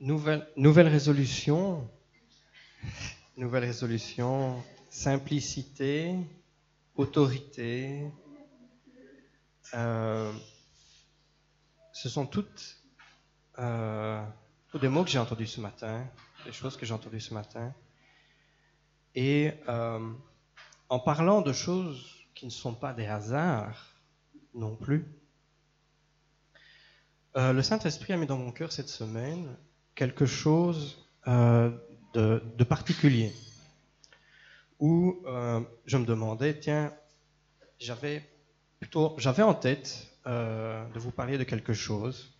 Nouvelle, nouvelle résolution. Nouvelle résolution. Simplicité, autorité. Euh, ce sont toutes, euh, des mots que j'ai entendus ce matin, des choses que j'ai entendues ce matin. Et euh, en parlant de choses qui ne sont pas des hasards non plus, le Saint-Esprit a mis dans mon cœur cette semaine quelque chose euh, de, particulier, où euh, je me demandais, tiens, j'avais plutôt, j'avais en tête de vous parler de quelque chose.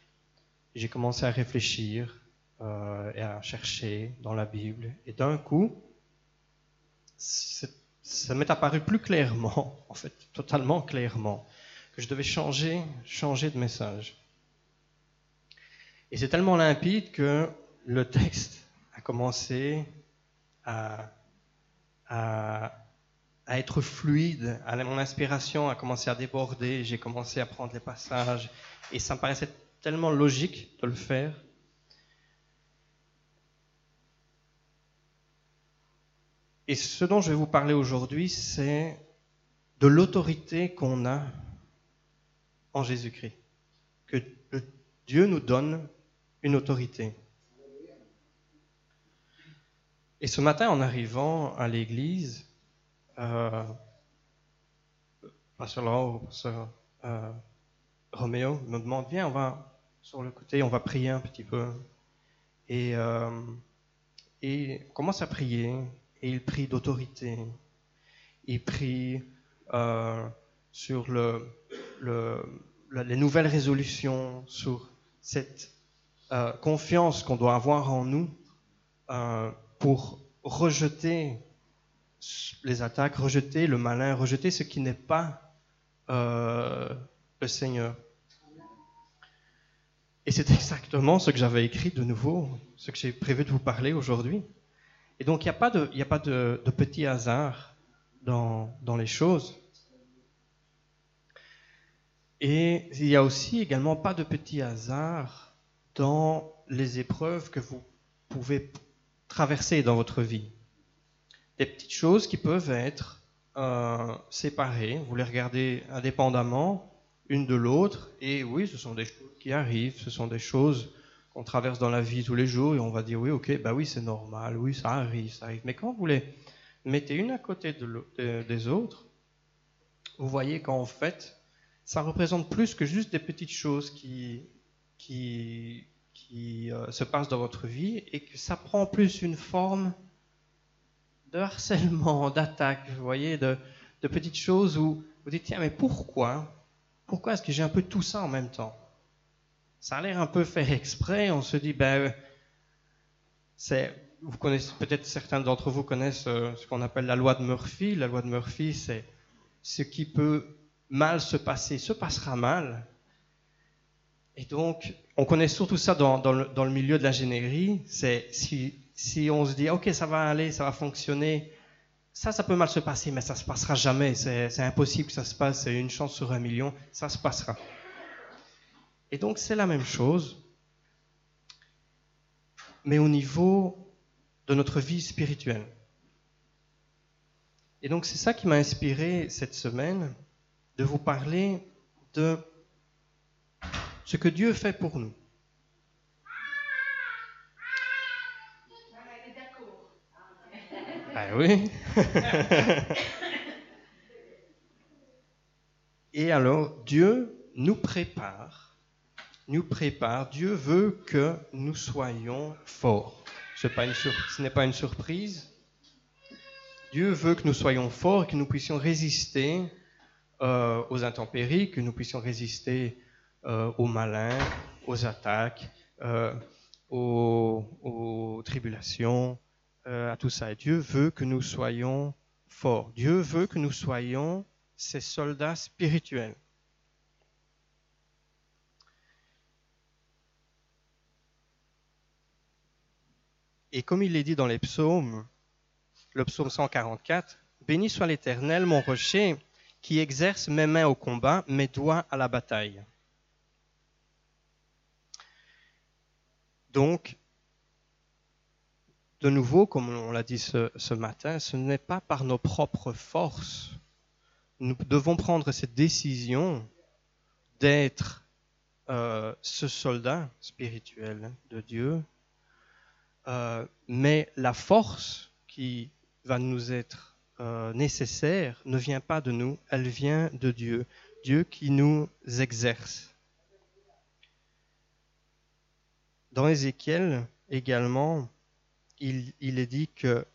J'ai commencé à réfléchir et à chercher dans la Bible, et d'un coup, ça m'est apparu plus clairement, en fait, totalement clairement, que je devais changer, changer de message. Et c'est tellement limpide que le texte a commencé à, à, être fluide, mon inspiration a commencé à déborder, j'ai commencé à prendre les passages, et ça me paraissait tellement logique de le faire. Et ce dont je vais vous parler aujourd'hui, c'est de l'autorité qu'on a en Jésus-Christ. Que Dieu nous donne une autorité. Et ce matin, en arrivant à l'église, euh, Pasteur Laurent, Pasteur euh, Roméo me demande, viens, on va sur le côté, on va prier un petit peu. Et, euh, on commence à prier, et il prie d'autorité. Il prie euh, sur le, le, les nouvelles résolutions, sur cette euh, confiance qu'on doit avoir en nous euh, pour rejeter les attaques, rejeter le malin, rejeter ce qui n'est pas euh, le Seigneur. Et c'est exactement ce que j'avais écrit de nouveau, ce que j'ai prévu de vous parler aujourd'hui. Et donc il n'y a pas de, petit hasard dans, dans les choses. Et il n'y a aussi également pas de petit hasard dans les épreuves que vous pouvez traverser dans votre vie. Des petites choses qui peuvent être euh, séparées, vous les regardez indépendamment, une de l'autre, et oui, ce sont des choses qui arrivent, ce sont des choses qu'on traverse dans la vie tous les jours, et on va dire oui, ok, bah oui, c'est normal, oui, ça arrive, ça arrive. Mais quand vous les mettez une à côté de des autres, vous voyez qu'en fait, ça représente plus que juste des petites choses qui, qui, euh, se passe dans votre vie et que ça prend plus une forme de harcèlement, d'attaque, voyez, de, de, petites choses où vous dites, tiens, mais pourquoi Pourquoi est-ce que j'ai un peu tout ça en même temps? Ça a l'air un peu fait exprès, on se dit, ben, c'est, vous connaissez, peut-être certains d'entre vous connaissent euh, ce qu'on appelle la loi de Murphy. La loi de Murphy, c'est ce qui peut mal se passer, se passera mal, et donc, on connaît surtout ça dans, dans, le, milieu de l'ingénierie. C'est si, si on se dit, OK, ça va aller, ça va fonctionner, ça, ça peut mal se passer, mais ça se passera jamais. C'est impossible que ça se passe. C'est une chance sur un million. Ça se passera. Et donc, c'est la même chose, mais au niveau de notre vie spirituelle. Et donc, c'est ça qui m'a inspiré cette semaine de vous parler de ce que Dieu fait pour nous. Ben oui. Et alors, Dieu nous prépare, nous prépare, Dieu veut que nous soyons forts. Ce n'est pas une surprise. Dieu veut que nous soyons forts, que nous puissions résister euh, aux intempéries, que nous puissions résister aux malins, aux attaques, euh, aux, tribulations, euh, à tout ça. Dieu veut que nous soyons forts. Dieu veut que nous soyons ses soldats spirituels. Et comme il est dit dans les psaumes, le psaume 144, Béni soit l'Éternel, mon rocher, qui exerce mes mains au combat, mes doigts à la bataille. Donc, de nouveau, comme on l'a dit ce, matin, ce n'est pas par nos propres forces. Nous devons prendre cette décision d'être euh, ce soldat spirituel de Dieu, euh, mais la force qui va nous être euh, nécessaire ne vient pas de nous, elle vient de Dieu, Dieu qui nous exerce. Dans Ézéchiel également, il, est dit que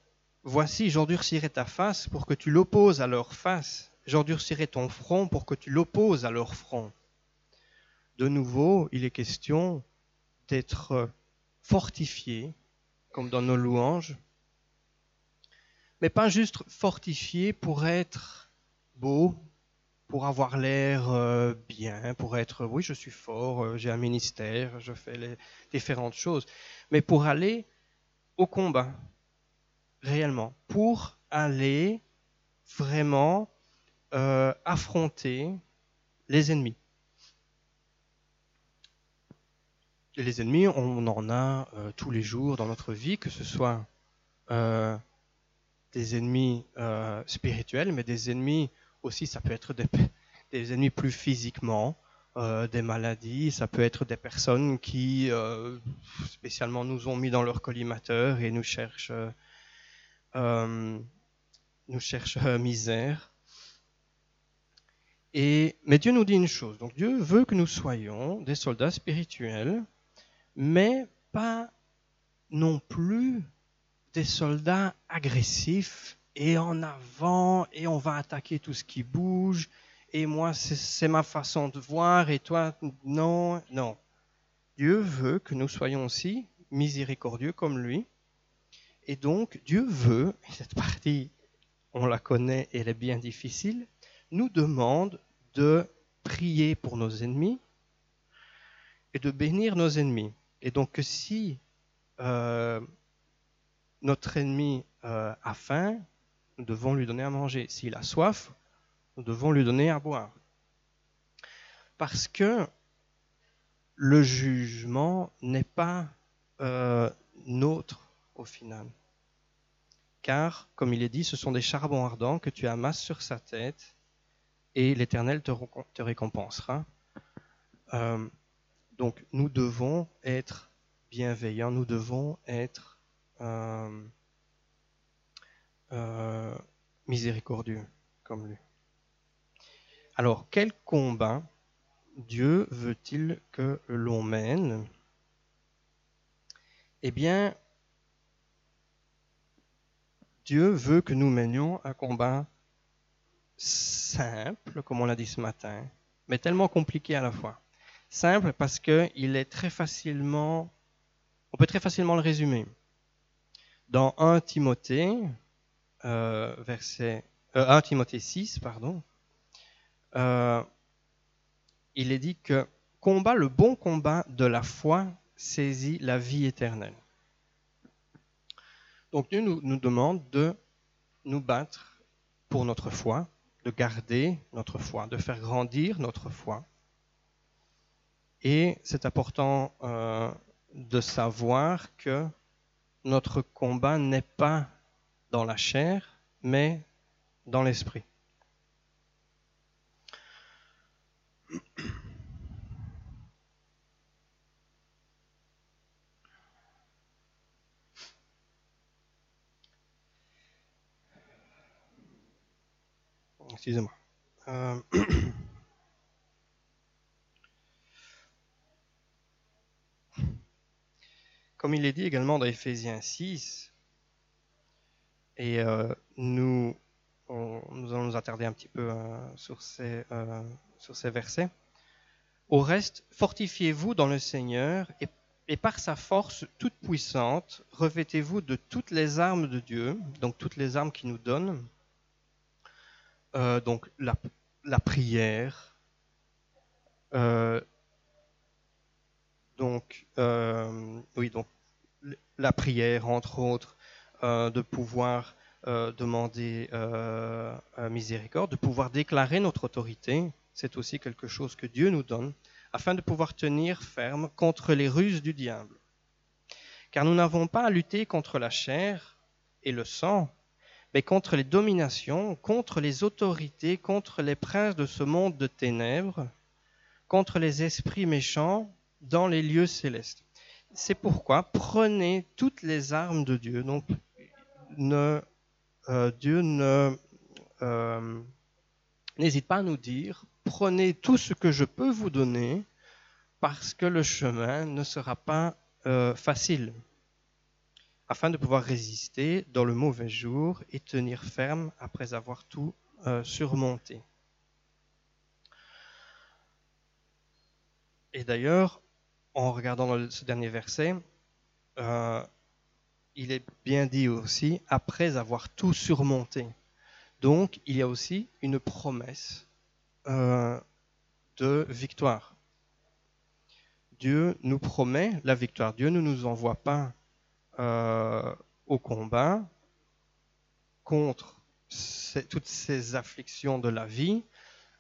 Voici, j'endurcirai ta face pour que tu l'opposes à leur face, j'endurcirai ton front pour que tu l'opposes à leur front. De nouveau, il est question d'être fortifié, comme dans nos louanges, mais pas juste fortifié pour être beau, pour avoir l'air euh, bien, pour être, oui, je suis fort, euh, j'ai un ministère, je fais les différentes choses, mais pour aller au combat, réellement, pour aller vraiment euh, affronter les ennemis. Et les ennemis, on en a euh, tous les jours dans notre vie, que ce soit euh, des ennemis spirituels, mais des ennemis aussi, ça peut être des, ennemis plus physiquement, euh, des maladies, ça peut être des personnes qui euh, spécialement nous ont mis dans leur collimateur et nous cherchent, euh, nous cherchent misère. Et, mais Dieu nous dit une chose, donc Dieu veut que nous soyons des soldats spirituels, mais pas non plus des soldats agressifs et en avant et on va attaquer tout ce qui bouge et moi, c'est ma façon de voir, et toi, non, non. Dieu veut que nous soyons aussi miséricordieux comme lui. Et donc, Dieu veut, et cette partie, on la connaît, elle est bien difficile, nous demande de prier pour nos ennemis et de bénir nos ennemis. Et donc, si euh, notre ennemi euh, a faim, nous devons lui donner à manger. S'il a soif, nous devons lui donner à boire. Parce que le jugement n'est pas euh, nôtre au final. Car, comme il est dit, ce sont des charbons ardents que tu amasses sur sa tête et l'Éternel te, récompensera. Euh, donc nous devons être bienveillants, nous devons être euh, miséricordieux comme lui. Alors, quel combat Dieu veut-il que l'on mène? Eh bien, Dieu veut que nous menions un combat simple, comme on l'a dit ce matin, mais tellement compliqué à la fois. Simple parce qu'il est très facilement, on peut très facilement le résumer. Dans 1 Timothée, euh, verset, 1 euh, Timothée 6, pardon, euh, il est dit que combat le bon combat de la foi saisit la vie éternelle. Donc Dieu nous, nous demande de nous battre pour notre foi, de garder notre foi, de faire grandir notre foi. Et c'est important de savoir que notre combat n'est pas dans la chair, mais dans l'esprit. Excusez-moi. Euh, comme il est dit également dans Ephésiens 6, et euh, nous, nous allons nous attarder un petit peu euh, sur ces sur ces versets. Au reste, fortifiez-vous dans le Seigneur et, par sa force toute puissante, revêtez-vous de toutes les armes de Dieu, donc toutes les armes qu'il nous donne, euh, donc la, prière, euh, donc euh, oui donc la prière entre autres, de pouvoir demander miséricorde, de pouvoir déclarer notre autorité, c'est aussi quelque chose que Dieu nous donne afin de pouvoir tenir ferme contre les ruses du diable. Car nous n'avons pas à lutter contre la chair et le sang, mais contre les dominations, contre les autorités, contre les princes de ce monde de ténèbres, contre les esprits méchants dans les lieux célestes. C'est pourquoi prenez toutes les armes de Dieu. Donc, euh, Dieu ne euh, n'hésite pas à nous dire prenez tout ce que je peux vous donner parce que le chemin ne sera pas euh, facile afin de pouvoir résister dans le mauvais jour et tenir ferme après avoir tout surmonté. Et d'ailleurs, en regardant ce dernier verset, il est bien dit aussi après avoir tout surmonté. Donc, il y a aussi une promesse euh, de victoire. Dieu nous promet la victoire. Dieu ne nous envoie pas euh, au combat contre toutes ces afflictions de la vie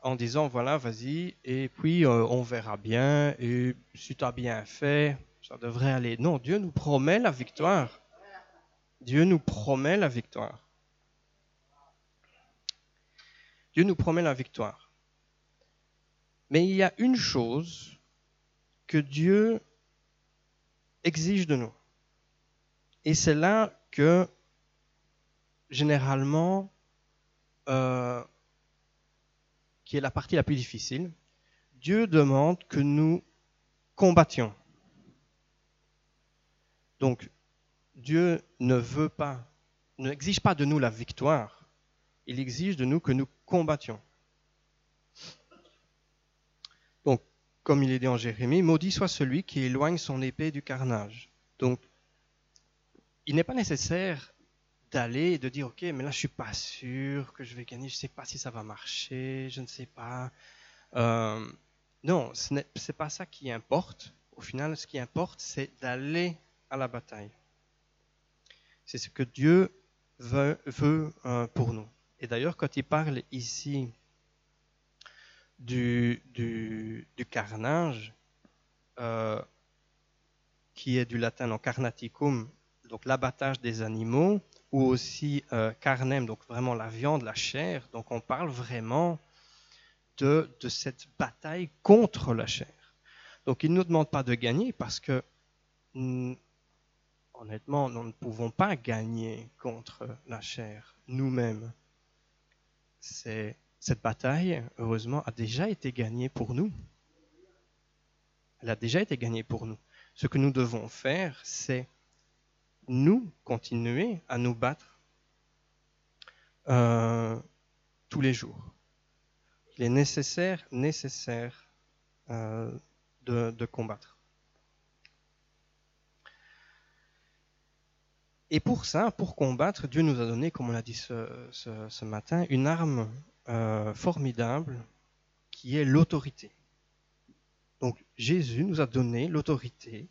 en disant voilà, vas-y, et puis euh, on verra bien, et si tu as bien fait, ça devrait aller. Non, Dieu nous promet la victoire. Dieu nous promet la victoire. Dieu nous promet la victoire. Mais il y a une chose que Dieu exige de nous. Et c'est là que, généralement, euh, qui est la partie la plus difficile, Dieu demande que nous combattions. Donc, Dieu ne veut pas, n'exige pas de nous la victoire, il exige de nous que nous combattions. comme il est dit en Jérémie, maudit soit celui qui éloigne son épée du carnage. Donc, il n'est pas nécessaire d'aller et de dire, ok, mais là je suis pas sûr que je vais gagner, je ne sais pas si ça va marcher, je ne sais pas. Euh, non, ce n'est pas ça qui importe. Au final, ce qui importe, c'est d'aller à la bataille. C'est ce que Dieu veut, euh, pour nous. Et d'ailleurs, quand il parle ici du, carnage, euh, qui est du latin en carnaticum, donc l'abattage des animaux, ou aussi euh, carnem, donc vraiment la viande, la chair. Donc on parle vraiment de, de cette bataille contre la chair. Donc il ne nous demande pas de gagner parce que, honnêtement, nous ne pouvons pas gagner contre la chair nous-mêmes. Cette bataille, heureusement, a déjà été gagnée pour nous. Elle a déjà été gagnée pour nous. Ce que nous devons faire, c'est nous continuer à nous battre euh, tous les jours. Il est nécessaire, nécessaire euh, de, combattre. Et pour ça, pour combattre, Dieu nous a donné, comme on l'a dit ce matin, une arme euh, formidable qui est l'autorité. Donc Jésus nous a donné l'autorité.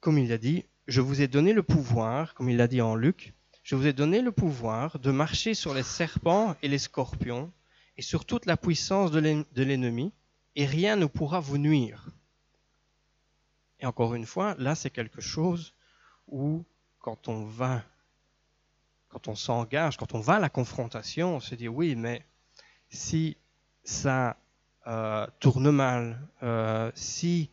Comme il a dit, je vous ai donné le pouvoir, comme il l'a dit en Luc, je vous ai donné le pouvoir de marcher sur les serpents et les scorpions et sur toute la puissance de l'ennemi, et rien ne pourra vous nuire. Et encore une fois, là c'est quelque chose où quand on va quand on s'engage, quand on va à la confrontation, on se dit oui, mais si ça euh, tourne mal, euh, si,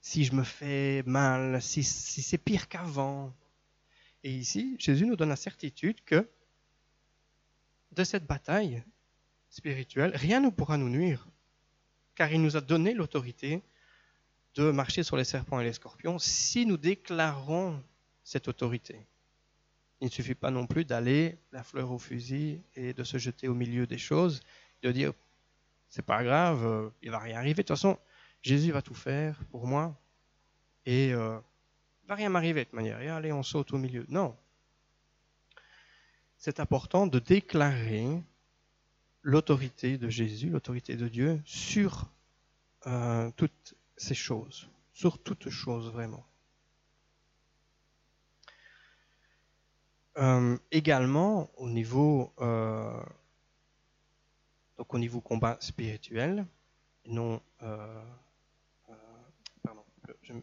si je me fais mal, si, si c'est pire qu'avant. Et ici, Jésus nous donne la certitude que de cette bataille spirituelle, rien ne pourra nous nuire, car il nous a donné l'autorité de marcher sur les serpents et les scorpions si nous déclarons cette autorité. Il ne suffit pas non plus d'aller la fleur au fusil et de se jeter au milieu des choses, de dire c'est pas grave, euh, il va rien arriver. De toute façon, Jésus va tout faire pour moi et euh, il va rien m'arriver de toute manière. Et allez, on saute au milieu. Non. C'est important de déclarer l'autorité de Jésus, l'autorité de Dieu sur euh, toutes ces choses, sur toutes choses vraiment. Euh, également, au niveau, euh, donc au niveau combat spirituel, non, euh, pardon, je,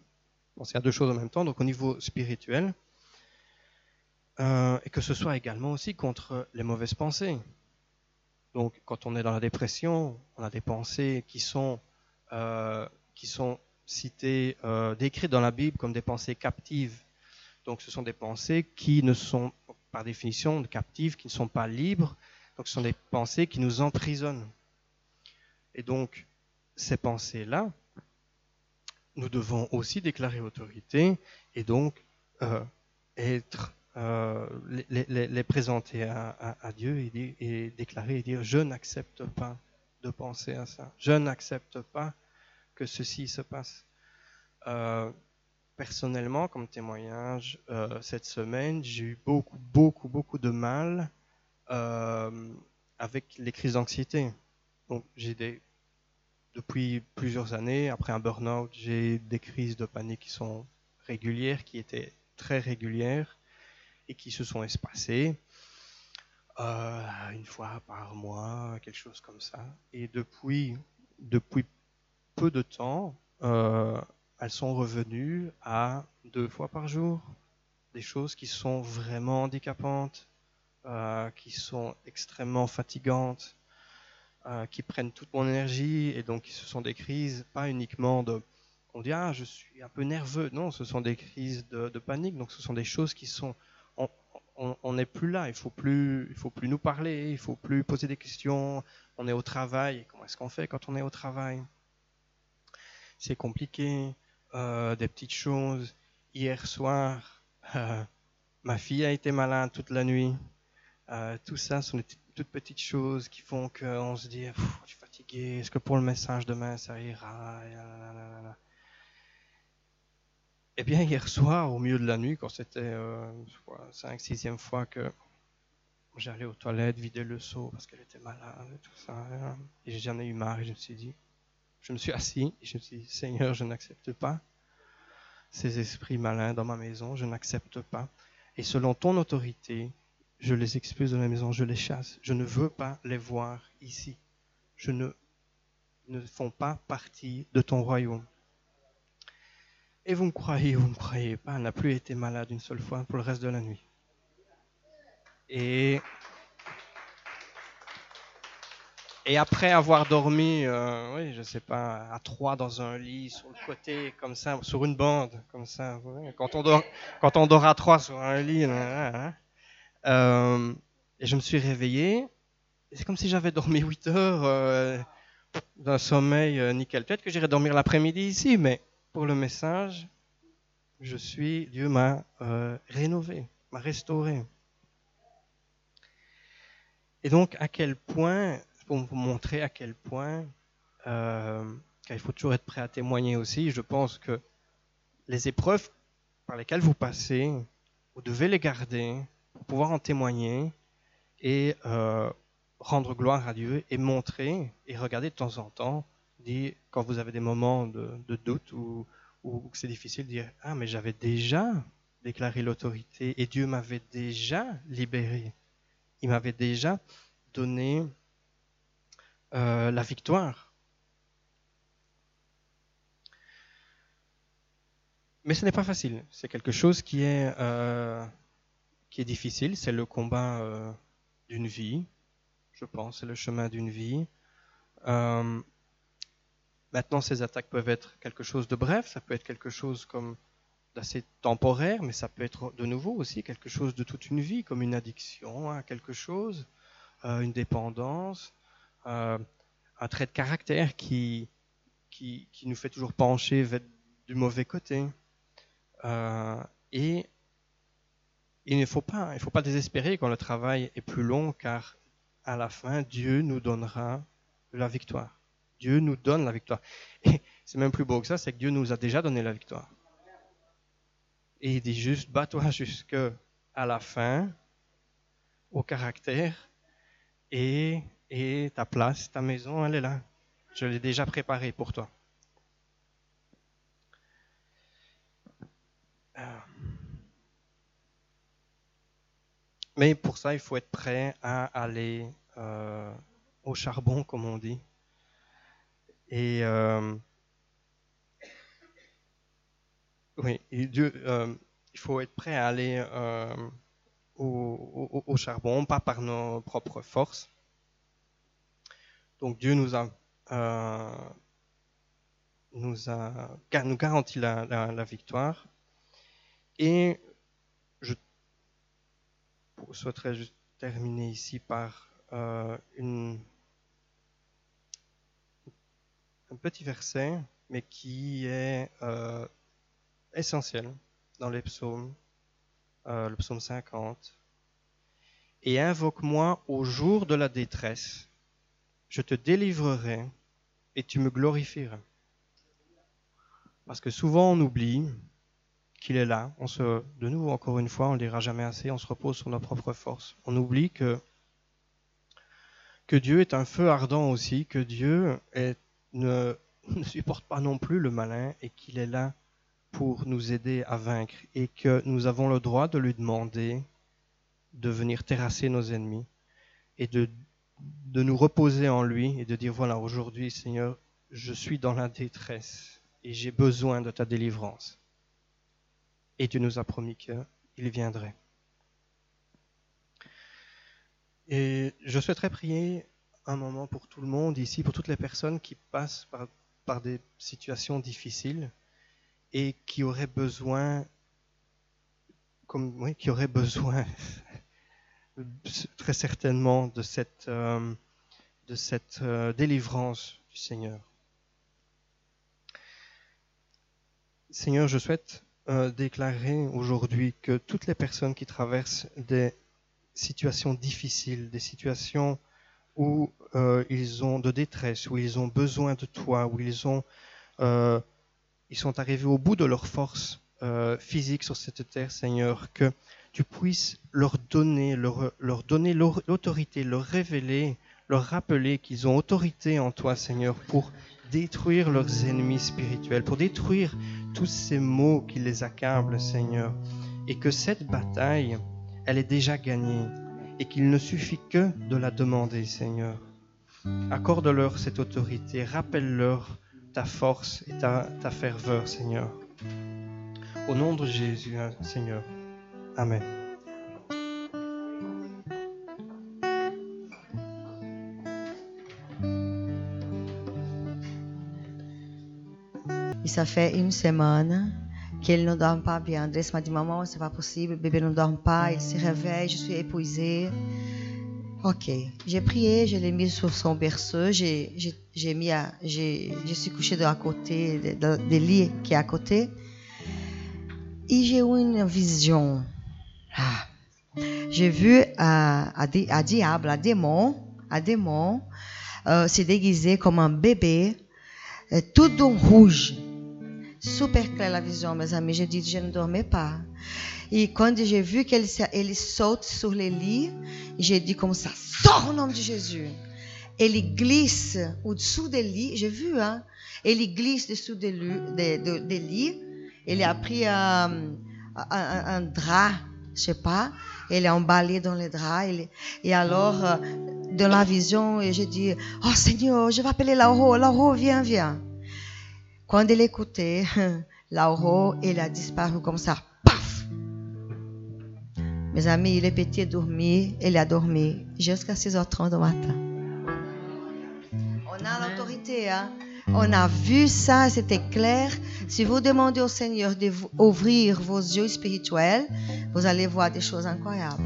penser à deux choses en même temps, donc au niveau spirituel, et que ce soit également aussi contre les mauvaises pensées. Donc quand on est dans la dépression, on a des pensées qui sont, qui sont citées, euh, décrites dans la Bible comme des pensées captives. Donc ce sont des pensées qui ne sont, par définition, captives, qui ne sont pas libres. Donc ce sont des pensées qui nous emprisonnent. Et donc ces pensées-là, nous devons aussi déclarer autorité et donc euh, être euh, les, présenter à, Dieu et, déclarer et dire je n'accepte pas de penser à ça, je n'accepte pas que ceci se passe. Euh, personnellement, comme témoignage, cette semaine, j'ai eu beaucoup, beaucoup, beaucoup de mal avec les crises d'anxiété. Donc, j'ai des depuis plusieurs années, après un burn-out, j'ai des crises de panique qui sont régulières, qui étaient très régulières et qui se sont espacées euh, une fois par mois, quelque chose comme ça. Et depuis, depuis peu de temps, euh, elles sont revenues à deux fois par jour. Des choses qui sont vraiment handicapantes, euh, qui sont extrêmement fatigantes, euh, qui prennent toute mon énergie et donc ce sont des crises pas uniquement de on dit ah je suis un peu nerveux. Non ce sont des crises de, panique. Donc ce sont des choses qui sont on n'est plus là. Il faut plus il faut plus nous parler il faut plus poser des questions. On est au travail. Comment est-ce qu'on fait quand on est au travail? C'est compliqué. Euh, des petites choses. Hier soir euh, ma fille a été malade toute la nuit. Tout ça sont des toutes petites choses qui font qu'on se dit, je suis fatigué, est-ce que pour le message demain ça ira? Eh bien, hier soir, au milieu de la nuit, quand c'était euh, 5 6 fois que j'allais aux toilettes vider le seau parce qu'elle était malade et tout ça, et j'en ai eu marre et je me suis dit, je me suis assis je me suis dit, Seigneur, je n'accepte pas ces esprits malins dans ma maison, je n'accepte pas. Et selon ton autorité, je les expulse de la maison, je les chasse. Je ne veux pas les voir ici. Je ne, ne font pas partie de ton royaume. Et vous me croyez ou vous ne me croyez pas, elle n'a plus été malade une seule fois pour le reste de la nuit. Et, et après avoir dormi, euh, oui, je sais pas, à trois dans un lit, sur le côté, comme ça, sur une bande, comme ça. Quand on dort, quand on dort à trois sur un lit, hein, euh, et je me suis réveillé. C'est comme si j'avais dormi 8 heures euh, d'un sommeil euh, nickel. Peut-être que j'irai dormir l'après-midi ici, mais pour le message, je suis, Dieu m'a rénové, m'a restauré. Et donc, à quel point, pour vous montrer à quel point, car il faut toujours être prêt à témoigner aussi, je pense que les épreuves par lesquelles vous passez, vous devez les garder, pour pouvoir en témoigner et euh, rendre gloire à Dieu et montrer et regarder de temps en temps, quand vous avez des moments de, doute ou, ou que c'est difficile, dire Ah, mais j'avais déjà déclaré l'autorité et Dieu m'avait déjà libéré. Il m'avait déjà donné euh, la victoire. Mais ce n'est pas facile. C'est quelque chose qui est euh, qui est difficile, c'est le combat euh, d'une vie, je pense, c'est le chemin d'une vie. Maintenant, ces attaques peuvent être quelque chose de bref, ça peut être quelque chose comme d'assez temporaire, mais ça peut être de nouveau aussi quelque chose de toute une vie, comme une addiction à quelque chose, une dépendance, un trait de caractère qui, qui, qui, nous fait toujours pencher vers du mauvais côté. et il ne faut pas, il faut pas désespérer quand le travail est plus long, car à la fin, Dieu nous donnera la victoire. Dieu nous donne la victoire. Et c'est même plus beau que ça, c'est que Dieu nous a déjà donné la victoire. Et il dit juste, bats-toi jusqu'à la fin, au caractère, et, et ta place, ta maison, elle est là. Je l'ai déjà préparée pour toi. Mais pour ça, il faut être prêt à aller euh, au charbon, comme on dit. Et euh, oui, euh, il faut être prêt à aller euh, au, charbon, pas par nos propres forces. Donc Dieu nous a, euh, nous a nous garantit la, victoire. Et je souhaiterais terminer ici par une, un petit verset, mais qui est essentiel dans les psaumes, euh, le psaume 50. Et invoque-moi au jour de la détresse, je te délivrerai et tu me glorifieras. Parce que souvent on oublie qu'il est là. On se, de nouveau, encore une fois, on ne dira jamais assez, on se repose sur nos propres forces. On oublie que, Dieu est un feu ardent aussi, que Dieu ne, ne supporte pas non plus le malin et qu'il est là pour nous aider à vaincre et que nous avons le droit de lui demander de venir terrasser nos ennemis et de, de nous reposer en lui et de dire voilà, aujourd'hui Seigneur, je suis dans la détresse et j'ai besoin de ta délivrance. Et tu nous as promis qu'il viendrait. Et je souhaiterais prier un moment pour tout le monde ici, pour toutes les personnes qui passent par, par des situations difficiles et qui aurait besoin, comme, oui, qui aurait besoin très certainement de cette, euh, de cette euh, délivrance du Seigneur. Seigneur, je souhaite euh, déclarer aujourd'hui que toutes les personnes qui traversent des situations difficiles, des situations où ils ont de détresse, où ils ont besoin de toi, où ils ont ils sont arrivés au bout de leur force physique sur cette terre, Seigneur, que tu puisses leur donner, leur, leur donner l'autorité, leur révéler, leur rappeler qu'ils ont autorité en toi, Seigneur, pour détruire leurs ennemis spirituels, pour détruire tous ces maux qui les accablent, Seigneur, et que cette bataille, elle est déjà gagnée, et qu'il ne suffit que de la demander, Seigneur. Accorde-leur cette autorité, rappelle-leur ta force et ta, ta ferveur, Seigneur. Au nom de Jésus, hein, Seigneur. Amen. Et ça fait une semaine qu'il ne dort pas bien. André m'a dit, maman, c'est pas possible, le bébé ne dort pas, il se réveille, je suis épuisée. Ok, j'ai prié, je l'ai mis sur son berceau, je suis couché de à côté des lits qui est à côté, et j'ai eu une vision. Ah. J'ai vu un, un, diable, un démon, un démon euh, se déguiser comme un bébé, euh, tout en rouge. Super clair la vision, mes amis. J'ai dit, je ne dormais pas. Et quand j'ai vu qu'elle ele saute sur les lits, j'ai dit comme ça, sors au nom de Jésus. Elle glisse au-dessous des lits, j'ai vu, hein. Elle glisse dessous des, des, des, lits. Elle a pris un drap, je sais pas. Elle est emballée dans les draps. et alors, euh, dans la vision, j'ai dit, oh Seigneur, je vais appeler Lauro. Lauro, viens, viens. Quand elle écoutait, Lauro, elle a disparu comme ça. Mes amis, il est petit dormir, il a dormi jusqu'à 6h30 du matin. On a l'autorité, hein? On a vu ça, c'était clair. Si vous demandez au Seigneur d'ouvrir vos yeux spirituels, vous allez voir des choses incroyables.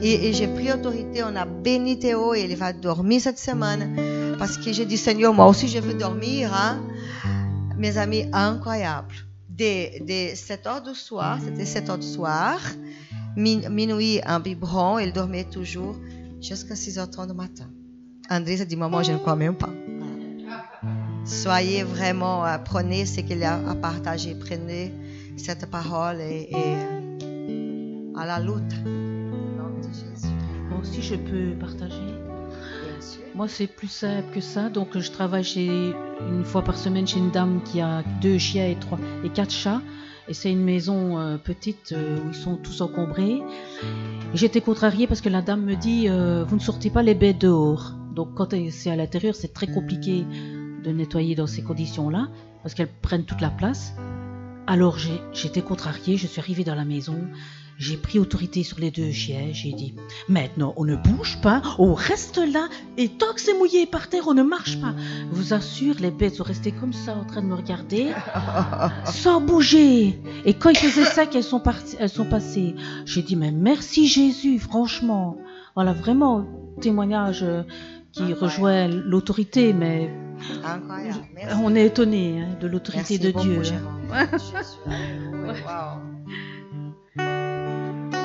Et, j'ai pris autorité, on a béni Théo et il va dormir cette semaine. Parce que j'ai dit, Seigneur, moi aussi je veux dormir. Hein? Mes amis, incroyable. Dès, dès 7 heures du soir, c'était 7 heures du soir, minuit en biberon, il dormait toujours jusqu'à 6h30 du matin. André a dit, maman, je ne crois même pas. Soyez vraiment, euh, prenez ce qu'il a à partager, prenez cette parole et, à la lutte. Moi aussi, je peux partager. Moi, c'est plus simple que ça. Donc, je travaille chez, une fois par semaine chez une dame qui a deux chiens et trois et quatre chats. Et c'est une maison euh, petite euh, où ils sont tous encombrés. J'étais contrariée parce que la dame me dit euh, Vous ne sortez pas les bêtes dehors. Donc quand c'est à l'intérieur, c'est très compliqué de nettoyer dans ces conditions-là parce qu'elles prennent toute la place. Alors j'étais contrariée, je suis arrivée dans la maison, j'ai pris autorité sur les deux chiens, j'ai dit maintenant on ne bouge pas, on reste là et tant que c'est mouillé par terre on ne marche pas. Je vous assure, les bêtes sont restées comme ça en train de me regarder sans bouger. Et quand il faisait ça qu'elles sont parties, elles sont passées. J'ai dit mais merci Jésus, franchement. Voilà vraiment témoignage euh, qui rejoint l'autorité, mais on est étonné hein, de l'autorité de Dieu. Hein.